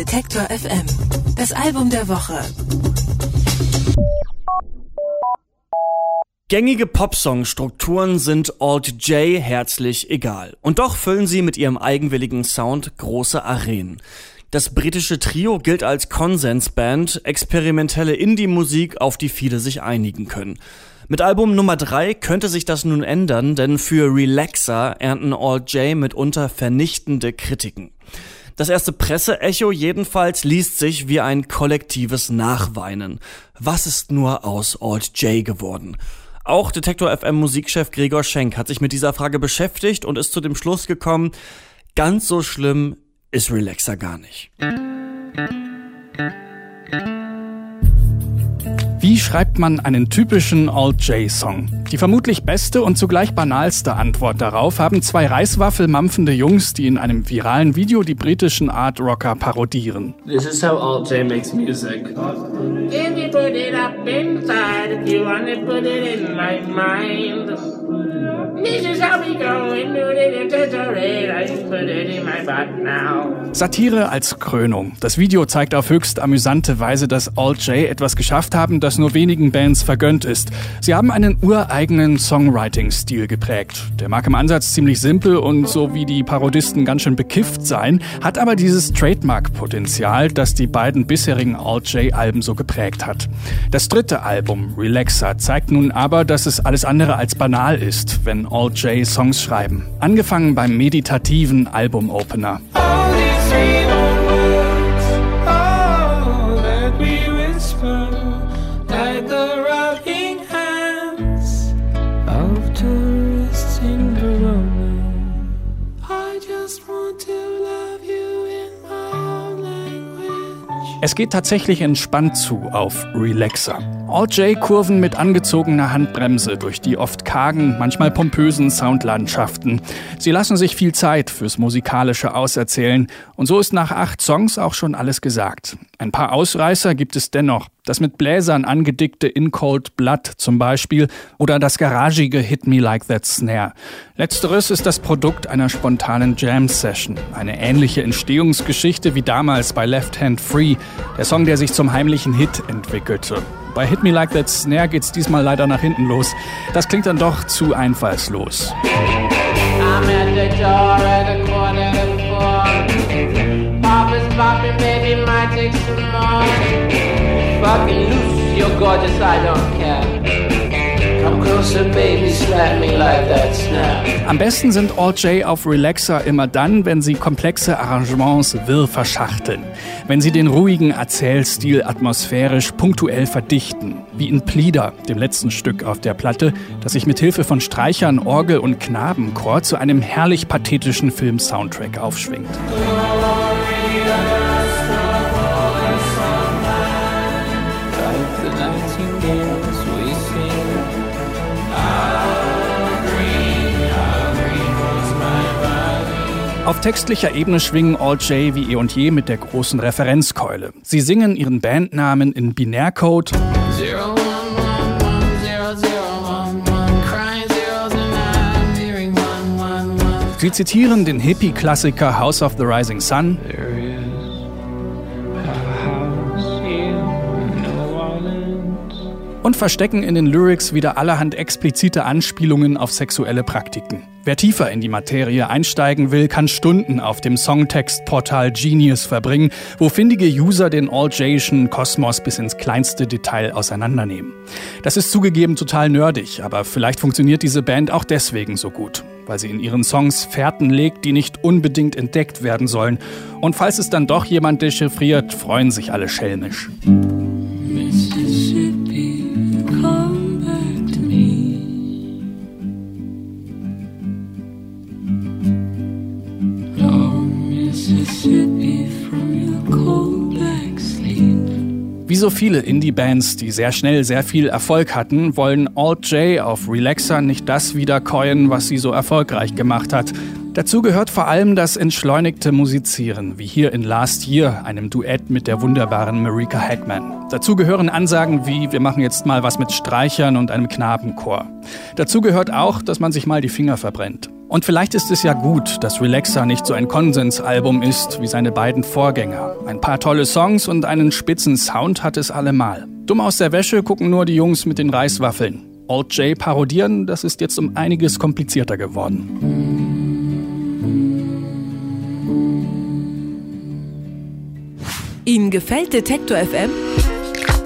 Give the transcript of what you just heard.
Detektor FM. Das Album der Woche. Gängige Popsong-Strukturen sind Alt J herzlich egal. Und doch füllen sie mit ihrem eigenwilligen Sound große Arenen. Das britische Trio gilt als Konsensband, experimentelle Indie-Musik, auf die viele sich einigen können. Mit Album Nummer 3 könnte sich das nun ändern, denn für Relaxer ernten Alt J mitunter vernichtende Kritiken. Das erste Presseecho jedenfalls liest sich wie ein kollektives Nachweinen. Was ist nur aus Alt J geworden? Auch Detektor FM Musikchef Gregor Schenk hat sich mit dieser Frage beschäftigt und ist zu dem Schluss gekommen, ganz so schlimm ist Relaxer gar nicht. Wie schreibt man einen typischen Alt-J-Song? Die vermutlich beste und zugleich banalste Antwort darauf haben zwei Reiswaffel-mampfende Jungs, die in einem viralen Video die britischen Art-Rocker parodieren. This is how Alt-J makes music. If you put it up inside, if you want to put it in my mind. Satire als Krönung. Das Video zeigt auf höchst amüsante Weise, dass Alt J etwas geschafft haben, das nur wenigen Bands vergönnt ist. Sie haben einen ureigenen Songwriting-Stil geprägt. Der mag im Ansatz ziemlich simpel und so wie die Parodisten ganz schön bekifft sein, hat aber dieses Trademark-Potenzial, das die beiden bisherigen Alt J-Alben so geprägt hat. Das dritte Album, Relaxer, zeigt nun aber, dass es alles andere als banal ist, wenn Alt J Songs schreiben. Angefangen beim meditativen Album-Opener. Es geht tatsächlich entspannt zu auf Relaxer. All-J-Kurven mit angezogener Handbremse durch die oft kargen, manchmal pompösen Soundlandschaften. Sie lassen sich viel Zeit fürs musikalische Auserzählen und so ist nach acht Songs auch schon alles gesagt. Ein paar Ausreißer gibt es dennoch. Das mit Bläsern angedickte In Cold Blood zum Beispiel oder das garagige Hit Me Like That Snare. Letzteres ist das Produkt einer spontanen Jam-Session. Eine ähnliche Entstehungsgeschichte wie damals bei Left Hand Free, der Song, der sich zum heimlichen Hit entwickelte. Bei Hit Me Like That Snare geht's diesmal leider nach hinten los. Das klingt dann doch zu einfallslos. Fucking loose your gorgeous, I don't care. Am besten sind All J auf Relaxer immer dann, wenn sie komplexe Arrangements wirr verschachteln. Wenn sie den ruhigen Erzählstil atmosphärisch punktuell verdichten. Wie in Plieder, dem letzten Stück auf der Platte, das sich mit Hilfe von Streichern, Orgel und Knabenchor zu einem herrlich pathetischen Film-Soundtrack aufschwingt. Auf textlicher Ebene schwingen All J wie eh und je mit der großen Referenzkeule. Sie singen ihren Bandnamen in Binärcode. Sie zitieren den Hippie-Klassiker House of the Rising Sun. Und verstecken in den Lyrics wieder allerhand explizite Anspielungen auf sexuelle Praktiken. Wer tiefer in die Materie einsteigen will, kann Stunden auf dem Songtextportal Genius verbringen, wo findige User den All-Jation Kosmos bis ins kleinste Detail auseinandernehmen. Das ist zugegeben total nerdig, aber vielleicht funktioniert diese Band auch deswegen so gut, weil sie in ihren Songs Fährten legt, die nicht unbedingt entdeckt werden sollen. Und falls es dann doch jemand dechiffriert, freuen sich alle schelmisch. Wie so viele Indie-Bands, die sehr schnell sehr viel Erfolg hatten, wollen Alt J auf Relaxer nicht das wiederkäuen, was sie so erfolgreich gemacht hat. Dazu gehört vor allem das entschleunigte Musizieren, wie hier in Last Year, einem Duett mit der wunderbaren Marika Hackman. Dazu gehören Ansagen wie, wir machen jetzt mal was mit Streichern und einem Knabenchor. Dazu gehört auch, dass man sich mal die Finger verbrennt. Und vielleicht ist es ja gut, dass Relaxer nicht so ein Konsensalbum ist wie seine beiden Vorgänger. Ein paar tolle Songs und einen spitzen Sound hat es allemal. Dumm aus der Wäsche gucken nur die Jungs mit den Reiswaffeln. Old J parodieren, das ist jetzt um einiges komplizierter geworden. Ihnen gefällt Detektor FM?